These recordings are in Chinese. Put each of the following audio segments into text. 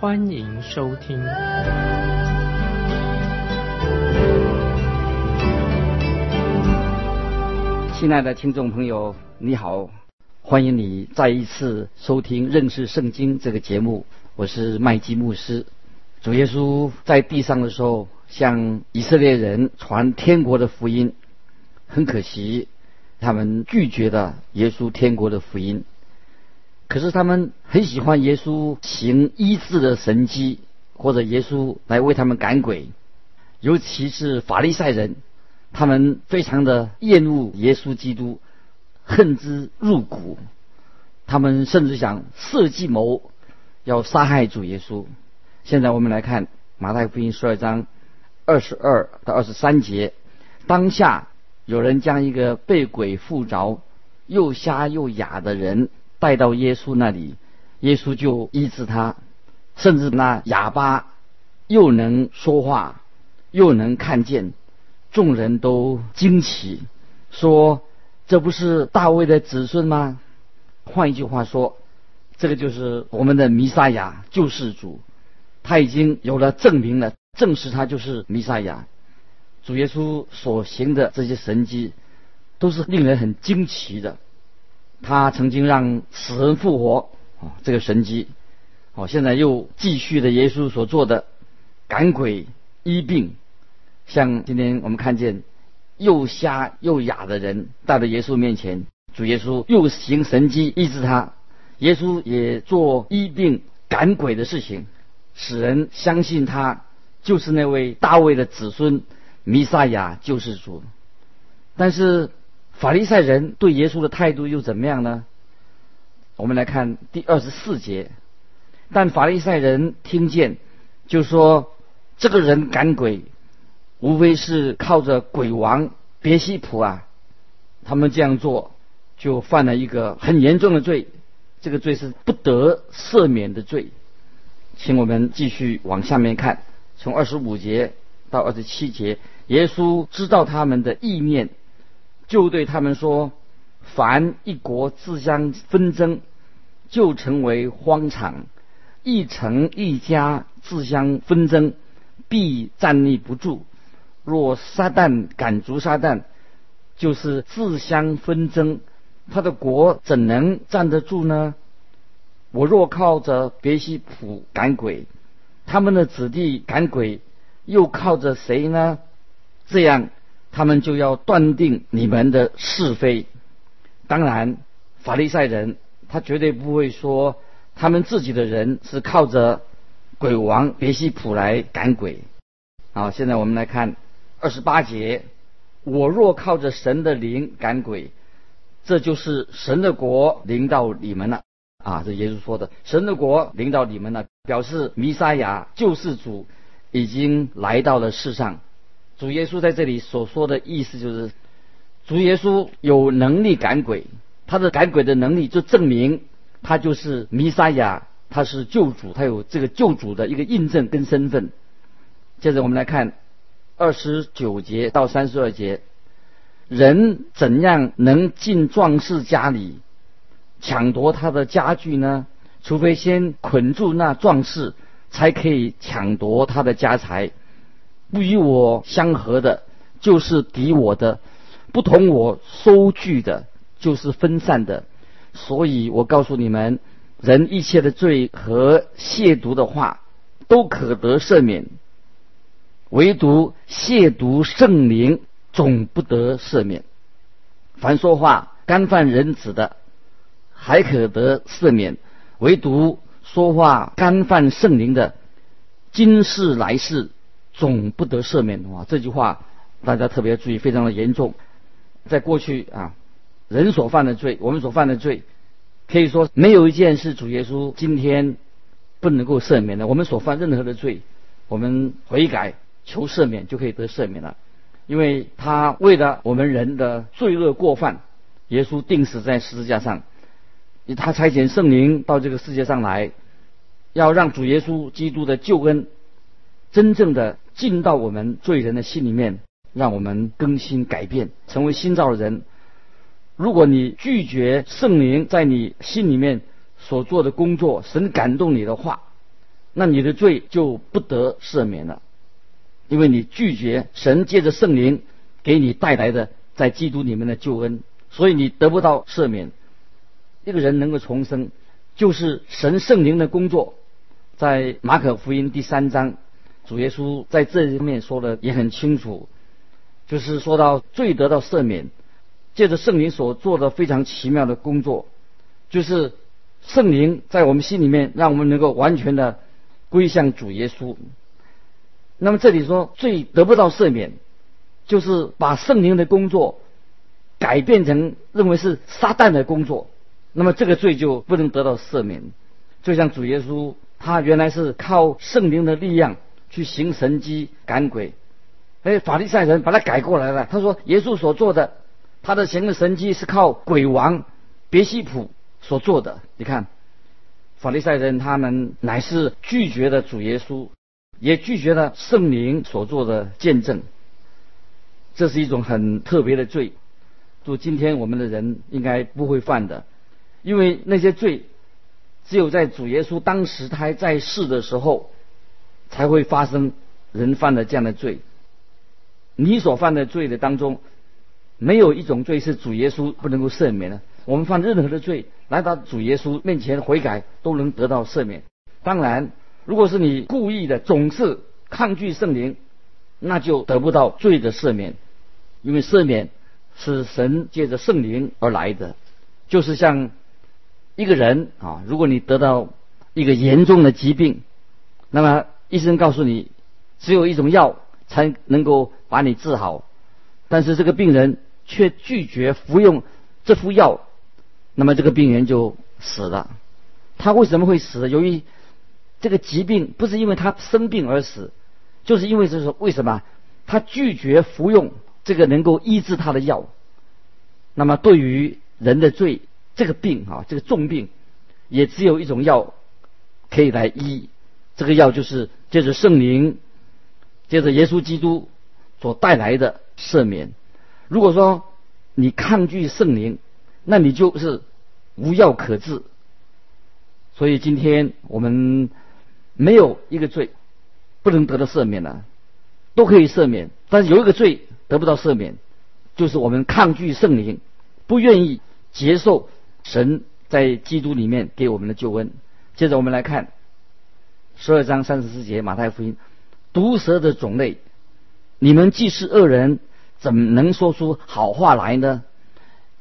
欢迎收听。亲爱的听众朋友，你好，欢迎你再一次收听认识圣经这个节目。我是麦基牧师。主耶稣在地上的时候，向以色列人传天国的福音。很可惜，他们拒绝了耶稣天国的福音。可是他们很喜欢耶稣行医治的神迹，或者耶稣来为他们赶鬼。尤其是法利赛人，他们非常的厌恶耶稣基督，恨之入骨。他们甚至想设计谋要杀害主耶稣。现在我们来看马太福音十二章二十二到二十三节，当下。有人将一个被鬼附着、又瞎又哑的人带到耶稣那里，耶稣就医治他，甚至那哑巴又能说话，又能看见，众人都惊奇，说：“这不是大卫的子孙吗？”换一句话说，这个就是我们的弥撒亚救世主，他已经有了证明了，证实他就是弥撒亚。主耶稣所行的这些神迹，都是令人很惊奇的。他曾经让死人复活，啊，这个神迹，哦，现在又继续的耶稣所做的赶鬼医病，像今天我们看见又瞎又哑的人带到耶稣面前，主耶稣又行神迹医治他，耶稣也做医病赶鬼的事情，使人相信他就是那位大卫的子孙。弥撒亚救世主，但是法利赛人对耶稣的态度又怎么样呢？我们来看第二十四节。但法利赛人听见，就说这个人赶鬼，无非是靠着鬼王别西卜啊。他们这样做，就犯了一个很严重的罪，这个罪是不得赦免的罪。请我们继续往下面看，从二十五节。到二十七节，耶稣知道他们的意念，就对他们说：“凡一国自相纷争，就成为荒场；一城一家自相纷争，必站立不住。若撒旦赶逐撒旦，就是自相纷争，他的国怎能站得住呢？我若靠着别西卜赶鬼，他们的子弟赶鬼。”又靠着谁呢？这样，他们就要断定你们的是非。当然，法利赛人他绝对不会说他们自己的人是靠着鬼王别西卜来赶鬼。好，现在我们来看二十八节：我若靠着神的灵赶鬼，这就是神的国临到你们了。啊，这耶稣说的，神的国临到你们了，表示弥撒亚救世主。已经来到了世上，主耶稣在这里所说的意思就是，主耶稣有能力赶鬼，他的赶鬼的能力就证明他就是弥撒亚，他是救主，他有这个救主的一个印证跟身份。接着我们来看二十九节到三十二节，人怎样能进壮士家里抢夺他的家具呢？除非先捆住那壮士。才可以抢夺他的家财，不与我相合的，就是敌我的；不同我收据的，就是分散的。所以我告诉你们，人一切的罪和亵渎的话，都可得赦免；唯独亵渎圣灵，总不得赦免。凡说话干犯人子的，还可得赦免；唯独。说话干犯圣灵的，今世来世总不得赦免啊！这句话大家特别注意，非常的严重。在过去啊，人所犯的罪，我们所犯的罪，可以说没有一件是主耶稣今天不能够赦免的。我们所犯任何的罪，我们悔改求赦免就可以得赦免了，因为他为了我们人的罪恶过犯，耶稣定死在十字架上，他差遣圣灵到这个世界上来，要让主耶稣基督的救恩真正的进到我们罪人的心里面，让我们更新改变，成为新造的人。如果你拒绝圣灵在你心里面所做的工作，神感动你的话，那你的罪就不得赦免了，因为你拒绝神借着圣灵给你带来的在基督里面的救恩，所以你得不到赦免。一个人能够重生，就是神圣灵的工作。在马可福音第三章，主耶稣在这一面说的也很清楚，就是说到罪得到赦免。借着圣灵所做的非常奇妙的工作，就是圣灵在我们心里面，让我们能够完全的归向主耶稣。那么这里说罪得不到赦免，就是把圣灵的工作改变成认为是撒旦的工作，那么这个罪就不能得到赦免。就像主耶稣，他原来是靠圣灵的力量去行神迹赶鬼，哎，法利赛人把他改过来了。他说耶稣所做的。他的行的神迹是靠鬼王别西卜所做的。你看，法利赛人他们乃是拒绝了主耶稣，也拒绝了圣灵所做的见证。这是一种很特别的罪，就今天我们的人应该不会犯的，因为那些罪只有在主耶稣当时他还在世的时候才会发生人犯了这样的罪。你所犯的罪的当中。没有一种罪是主耶稣不能够赦免的。我们犯任何的罪，来到主耶稣面前悔改，都能得到赦免。当然，如果是你故意的，总是抗拒圣灵，那就得不到罪的赦免。因为赦免是神借着圣灵而来的，就是像一个人啊，如果你得到一个严重的疾病，那么医生告诉你，只有一种药才能够把你治好，但是这个病人。却拒绝服用这副药，那么这个病人就死了。他为什么会死？由于这个疾病不是因为他生病而死，就是因为是说为什么他拒绝服用这个能够医治他的药。那么对于人的罪，这个病啊，这个重病，也只有一种药可以来医。这个药就是借着圣灵，借着耶稣基督所带来的赦免。如果说你抗拒圣灵，那你就是无药可治。所以今天我们没有一个罪不能得到赦免的，都可以赦免。但是有一个罪得不到赦免，就是我们抗拒圣灵，不愿意接受神在基督里面给我们的救恩。接着我们来看十二章三十四节马太福音，毒蛇的种类，你们既是恶人。怎能说出好话来呢？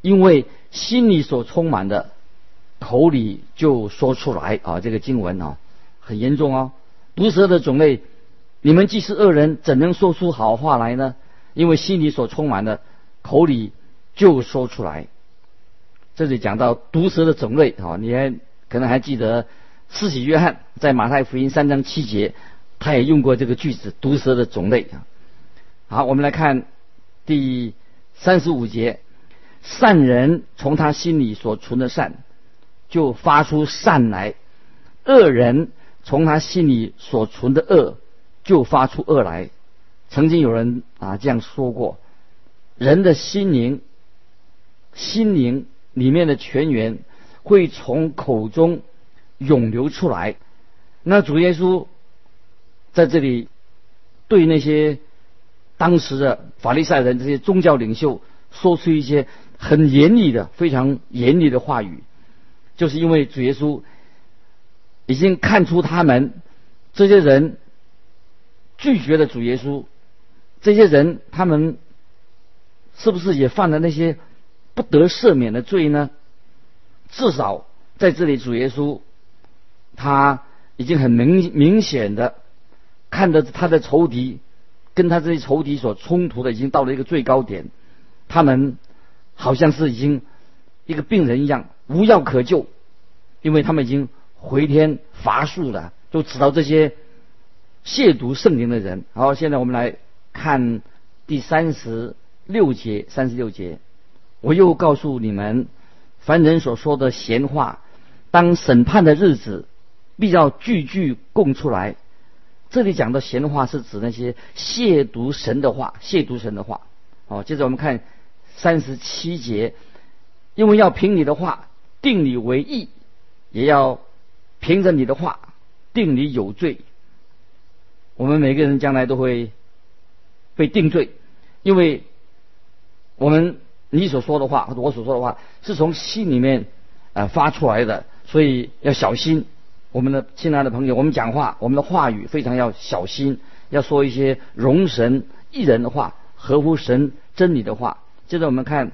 因为心里所充满的，口里就说出来啊！这个经文啊，很严重哦。毒蛇的种类，你们既是恶人，怎能说出好话来呢？因为心里所充满的，口里就说出来。这里讲到毒蛇的种类啊，你还可能还记得，施洗约翰在马太福音三章七节，他也用过这个句子“毒蛇的种类”啊。好，我们来看。第三十五节，善人从他心里所存的善，就发出善来；恶人从他心里所存的恶，就发出恶来。曾经有人啊这样说过：人的心灵，心灵里面的泉源会从口中涌流出来。那主耶稣在这里对那些。当时的法利赛人这些宗教领袖说出一些很严厉的、非常严厉的话语，就是因为主耶稣已经看出他们这些人拒绝了主耶稣，这些人他们是不是也犯了那些不得赦免的罪呢？至少在这里，主耶稣他已经很明明显的看着他的仇敌。跟他这些仇敌所冲突的已经到了一个最高点，他们好像是已经一个病人一样无药可救，因为他们已经回天乏术了，就知道这些亵渎圣灵的人。好，现在我们来看第三十六节，三十六节，我又告诉你们，凡人所说的闲话，当审判的日子，必要句句供出来。这里讲的闲话是指那些亵渎神的话，亵渎神的话。好，接着我们看三十七节，因为要凭你的话定你为义，也要凭着你的话定你有罪。我们每个人将来都会被定罪，因为我们你所说的话我所说的话是从心里面呃发出来的，所以要小心。我们的亲爱的朋友，我们讲话，我们的话语非常要小心，要说一些容神一人的话，合乎神真理的话。接着我们看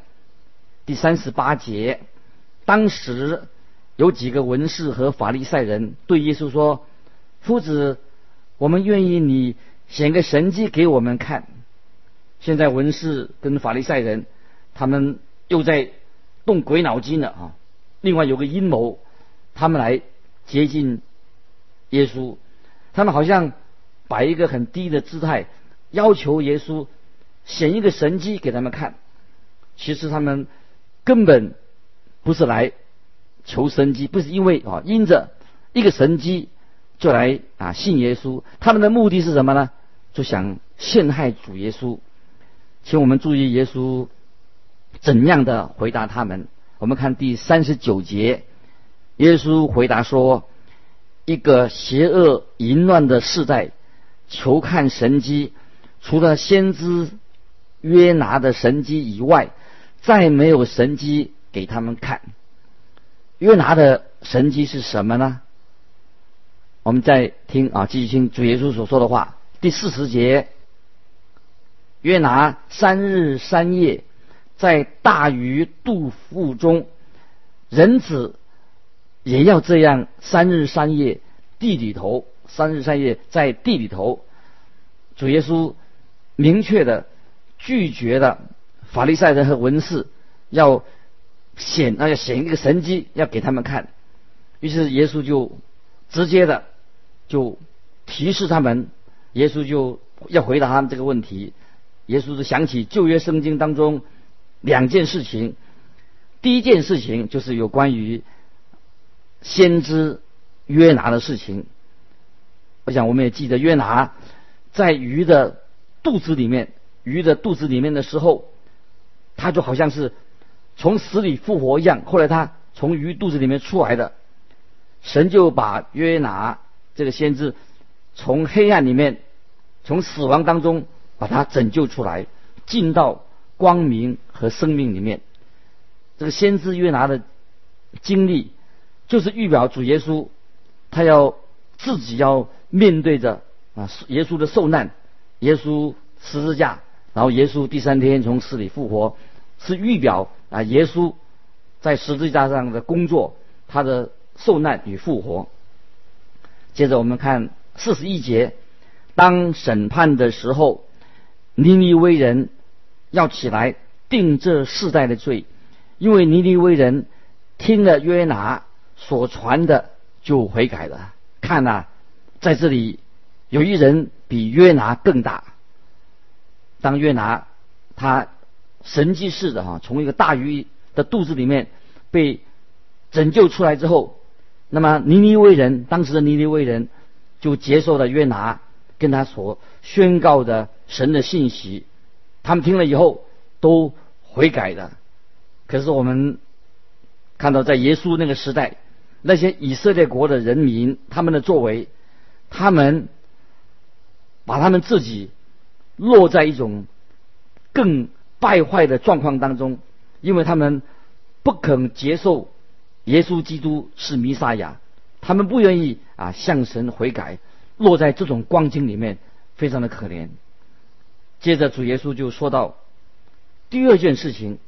第三十八节，当时有几个文士和法利赛人对耶稣说：“夫子，我们愿意你显个神迹给我们看。”现在文士跟法利赛人他们又在动鬼脑筋了啊！另外有个阴谋，他们来。接近耶稣，他们好像摆一个很低的姿态，要求耶稣显一个神迹给他们看。其实他们根本不是来求神迹，不是因为啊因着一个神迹就来啊信耶稣。他们的目的是什么呢？就想陷害主耶稣。请我们注意耶稣怎样的回答他们。我们看第三十九节。耶稣回答说：“一个邪恶淫乱的世代，求看神迹，除了先知约拿的神迹以外，再没有神迹给他们看。约拿的神迹是什么呢？我们再听啊，继续听主耶稣所说的话。第四十节，约拿三日三夜在大鱼肚腹中，人子。”也要这样三日三夜地里头，三日三夜在地里头。主耶稣明确的拒绝了法利赛人和文士要显那要显一个神迹要给他们看，于是耶稣就直接的就提示他们，耶稣就要回答他们这个问题。耶稣是想起旧约圣经当中两件事情，第一件事情就是有关于。先知约拿的事情，我想我们也记得约拿在鱼的肚子里面，鱼的肚子里面的时候，他就好像是从死里复活一样。后来他从鱼肚子里面出来的，神就把约拿这个先知从黑暗里面，从死亡当中把他拯救出来，进到光明和生命里面。这个先知约拿的经历。就是预表主耶稣，他要自己要面对着啊耶稣的受难，耶稣十字架，然后耶稣第三天从死里复活，是预表啊耶稣在十字架上的工作，他的受难与复活。接着我们看四十一节，当审判的时候，尼尼微人要起来定这世代的罪，因为尼尼微人听了约拿。所传的就悔改了。看呐，在这里有一人比约拿更大。当约拿他神迹似的哈，从一个大鱼的肚子里面被拯救出来之后，那么尼尼微人当时的尼尼微人就接受了约拿跟他所宣告的神的信息。他们听了以后都悔改了。可是我们看到在耶稣那个时代。那些以色列国的人民，他们的作为，他们把他们自己落在一种更败坏的状况当中，因为他们不肯接受耶稣基督是弥撒亚，他们不愿意啊向神悔改，落在这种光景里面，非常的可怜。接着主耶稣就说到第二件事情，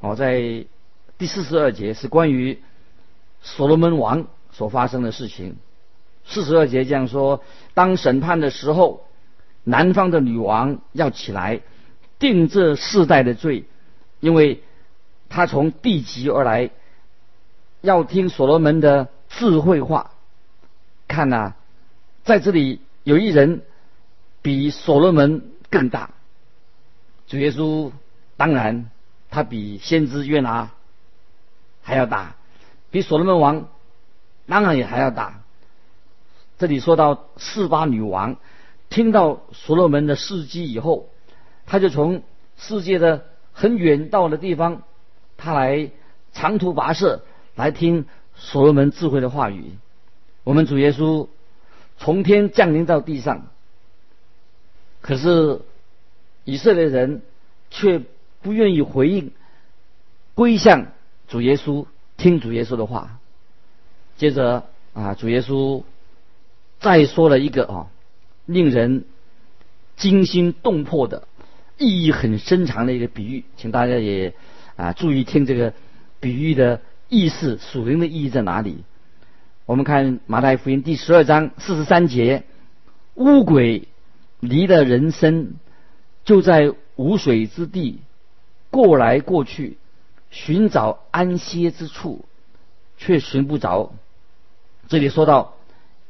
哦，在第四十二节是关于。所罗门王所发生的事情，四十二节这样说：当审判的时候，南方的女王要起来定这世代的罪，因为她从地极而来，要听所罗门的智慧话。看呐，在这里有一人比所罗门更大。主耶稣当然他比先知约拿还要大，比所罗门王当然也还要大。这里说到四八女王听到所罗门的事迹以后，他就从世界的很远到的地方，他来长途跋涉来听所罗门智慧的话语。我们主耶稣从天降临到地上，可是以色列人却不愿意回应，归向主耶稣，听主耶稣的话。接着啊，主耶稣再说了一个啊，令人惊心动魄的、意义很深长的一个比喻，请大家也啊注意听这个比喻的意思，属灵的意义在哪里？我们看马太福音第十二章四十三节，乌鬼离了人身，就在无水之地过来过去，寻找安歇之处，却寻不着。这里说到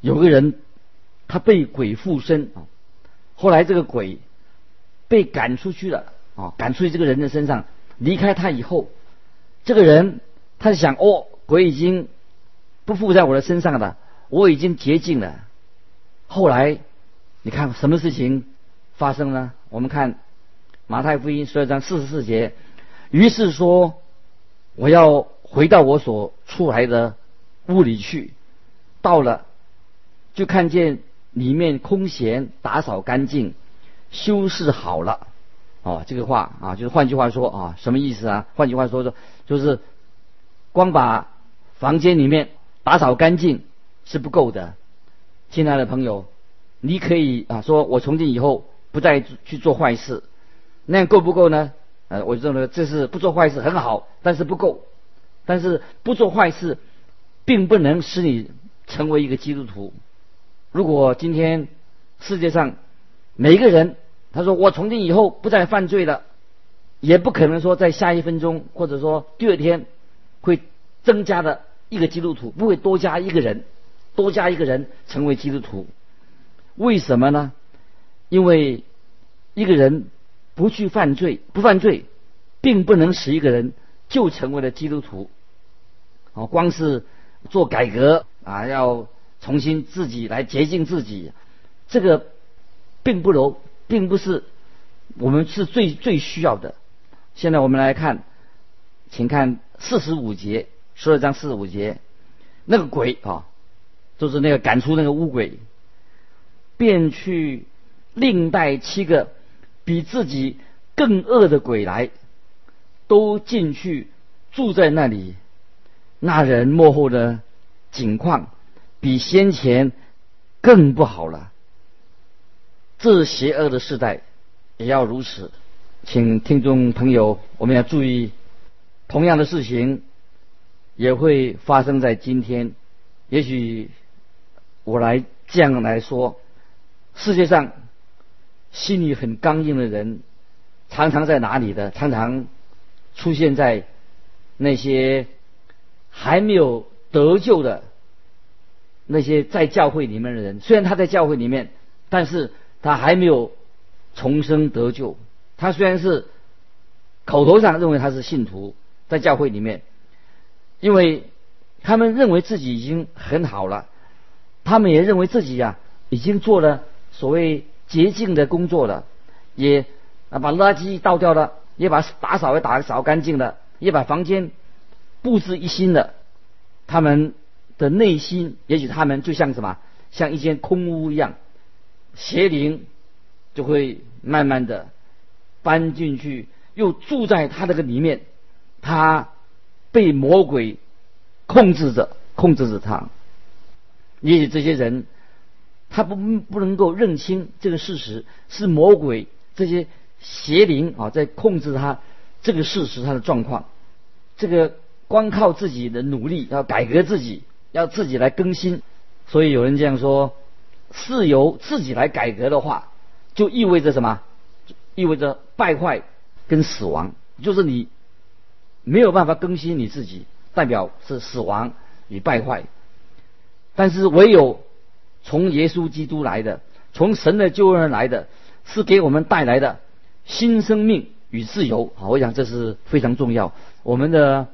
有个人，他被鬼附身啊，后来这个鬼被赶出去了啊，赶出去这个人的身上，离开他以后，这个人他想哦，鬼已经。不附在我的身上了，我已经洁净了。后来，你看什么事情发生呢？我们看马太福音十二章四十四节，于是说我要回到我所出来的屋里去。到了，就看见里面空闲，打扫干净，修饰好了。哦，这个话啊，就是换句话说啊，什么意思啊？换句话说说，就是光把房间里面。打扫干净是不够的，亲爱的朋友，你可以啊说，我从今以后不再去做坏事，那样够不够呢？呃，我认为这是不做坏事很好，但是不够。但是不做坏事，并不能使你成为一个基督徒。如果今天世界上每一个人他说我从今以后不再犯罪了，也不可能说在下一分钟或者说第二天会增加的。一个基督徒不会多加一个人，多加一个人成为基督徒，为什么呢？因为一个人不去犯罪，不犯罪，并不能使一个人就成为了基督徒。哦，光是做改革啊，要重新自己来洁净自己，这个并不如，并不是我们是最最需要的。现在我们来看，请看四十五节。十二章四十五节，那个鬼啊，就是那个赶出那个乌鬼，便去另带七个比自己更恶的鬼来，都进去住在那里。那人幕后的景况比先前更不好了。这邪恶的时代也要如此，请听众朋友，我们要注意同样的事情。也会发生在今天。也许我来这样来说，世界上心里很刚硬的人，常常在哪里的？常常出现在那些还没有得救的那些在教会里面的人。虽然他在教会里面，但是他还没有重生得救。他虽然是口头上认为他是信徒，在教会里面。因为他们认为自己已经很好了，他们也认为自己呀已经做了所谓洁净的工作了，也啊把垃圾倒掉了，也把打扫也打扫干净了，也把房间布置一新了。他们的内心，也许他们就像什么，像一间空屋一样，邪灵就会慢慢的搬进去，又住在他这个里面，他。被魔鬼控制着，控制着他。也许这些人，他不不能够认清这个事实，是魔鬼这些邪灵啊在控制他。这个事实，他的状况，这个光靠自己的努力要改革自己，要自己来更新。所以有人这样说：，是由自己来改革的话，就意味着什么？意味着败坏跟死亡，就是你。没有办法更新你自己，代表是死亡与败坏。但是唯有从耶稣基督来的，从神的救恩而来的，是给我们带来的新生命与自由。啊，我想这是非常重要。我们的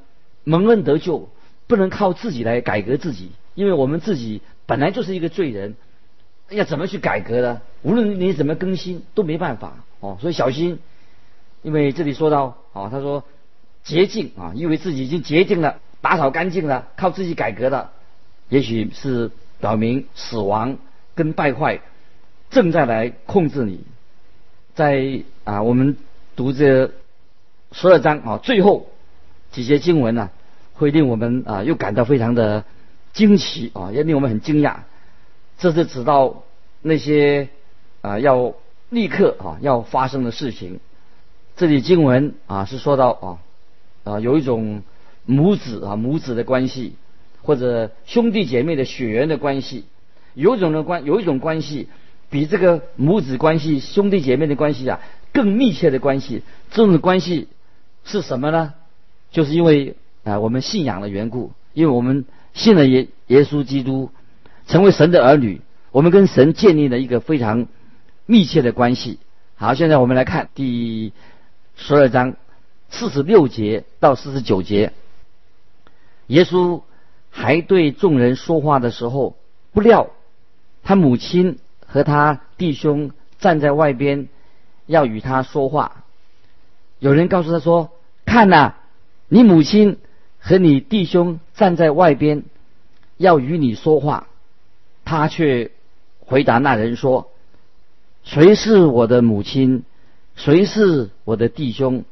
蒙恩得救不能靠自己来改革自己，因为我们自己本来就是一个罪人，要怎么去改革呢？无论你怎么更新都没办法哦。所以小心，因为这里说到啊，他说洁净啊，以为自己已经洁净了。打扫干净了，靠自己改革的，也许是表明死亡跟败坏正在来控制你。在啊，我们读这十二章啊，最后几节经文呢，会令我们啊又感到非常的惊奇啊，也令我们很惊讶。这是指到那些啊要立刻啊要发生的事情。这里经文啊是说到啊啊有一种。母子啊，母子的关系，或者兄弟姐妹的血缘的关系，有种的关，有一种关系比这个母子关系、兄弟姐妹的关系啊更密切的关系。这种关系是什么呢？就是因为啊我们信仰的缘故，因为我们信了耶耶稣基督，成为神的儿女，我们跟神建立了一个非常密切的关系。好，现在我们来看第十二章四十六节到四十九节。耶稣还对众人说话的时候，不料他母亲和他弟兄站在外边，要与他说话。有人告诉他说：“看呐，你母亲和你弟兄站在外边，要与你说话。”他却回答那人说：“谁是我的母亲？谁是我的弟兄？”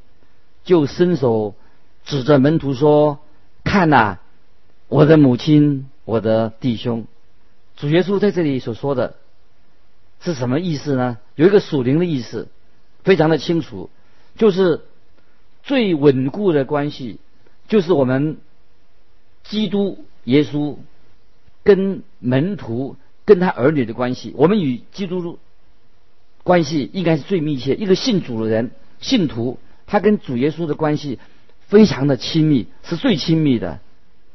就伸手指着门徒说。看呐，我的母亲，我的弟兄，主耶稣在这里所说的，是什么意思呢？有一个属灵的意思，非常的清楚，就是最稳固的关系，就是我们基督耶稣跟门徒跟他儿女的关系。我们与基督关系应该是最密切。一个信主的人，信徒，他跟主耶稣的关系。非常的亲密，是最亲密的。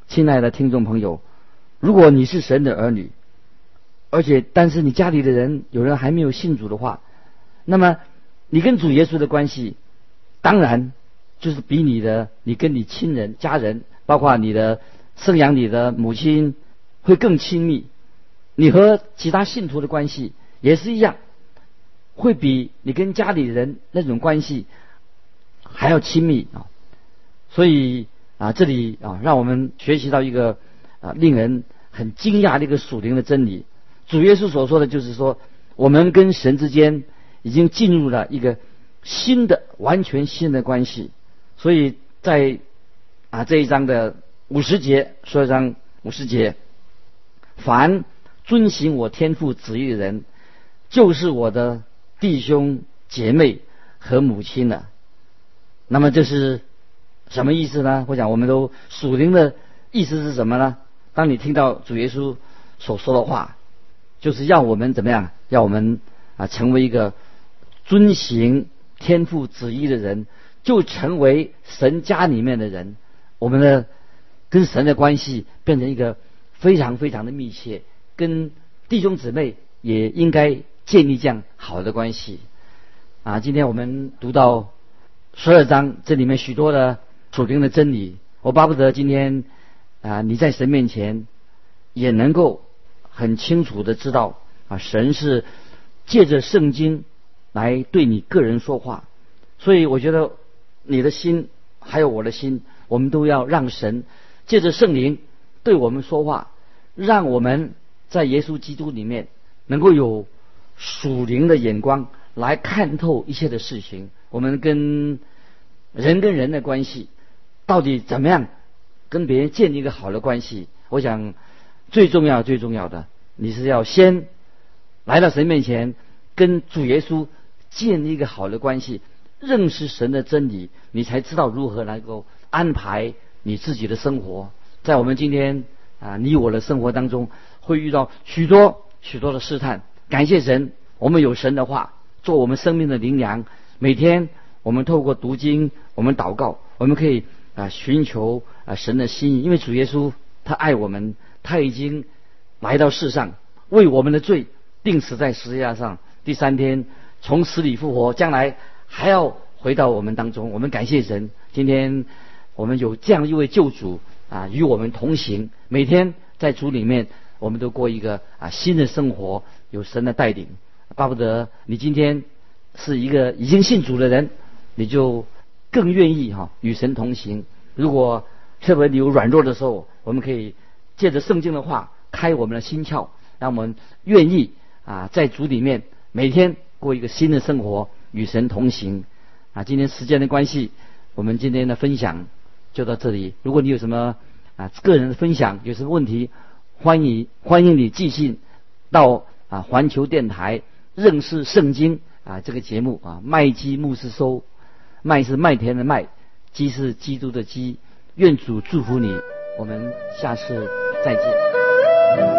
亲爱的听众朋友，如果你是神的儿女，而且但是你家里的人有人还没有信主的话，那么你跟主耶稣的关系，当然就是比你的你跟你亲人、家人，包括你的生养你的母亲，会更亲密。你和其他信徒的关系也是一样，会比你跟家里人那种关系还要亲密啊。所以啊，这里啊，让我们学习到一个啊，令人很惊讶的一个属灵的真理。主耶稣所说的就是说，我们跟神之间已经进入了一个新的、完全新的关系。所以在啊这一章的五十节，说一章五十节，凡遵行我天父旨意的人，就是我的弟兄姐妹和母亲了。那么这是。什么意思呢？我想，我们都属灵的意思是什么呢？当你听到主耶稣所说的话，就是要我们怎么样？要我们啊，成为一个遵行天父旨意的人，就成为神家里面的人。我们的跟神的关系变成一个非常非常的密切，跟弟兄姊妹也应该建立这样好的关系。啊，今天我们读到十二章，这里面许多的。属灵的真理，我巴不得今天啊，你在神面前也能够很清楚的知道啊，神是借着圣经来对你个人说话。所以我觉得你的心还有我的心，我们都要让神借着圣灵对我们说话，让我们在耶稣基督里面能够有属灵的眼光来看透一切的事情。我们跟人跟人的关系。到底怎么样跟别人建立一个好的关系？我想最重要、最重要的，你是要先来到神面前，跟主耶稣建立一个好的关系，认识神的真理，你才知道如何能够安排你自己的生活。在我们今天啊，你我的生活当中，会遇到许多许多的试探。感谢神，我们有神的话做我们生命的灵粮。每天我们透过读经，我们祷告，我们可以。啊，寻求啊神的心意，因为主耶稣他爱我们，他已经来到世上为我们的罪钉死在十字架上，第三天从死里复活，将来还要回到我们当中。我们感谢神，今天我们有这样一位救主啊，与我们同行，每天在主里面，我们都过一个啊新的生活，有神的带领。巴不得你今天是一个已经信主的人，你就更愿意哈与神同行。如果特别你有软弱的时候，我们可以借着圣经的话开我们的心窍，让我们愿意啊在主里面每天过一个新的生活，与神同行。啊，今天时间的关系，我们今天的分享就到这里。如果你有什么啊个人的分享，有什么问题，欢迎欢迎你寄信到啊环球电台。认识圣经啊，这个节目啊，麦基牧师收，麦是麦田的麦，鸡是基督的鸡，愿主祝福你，我们下次再见。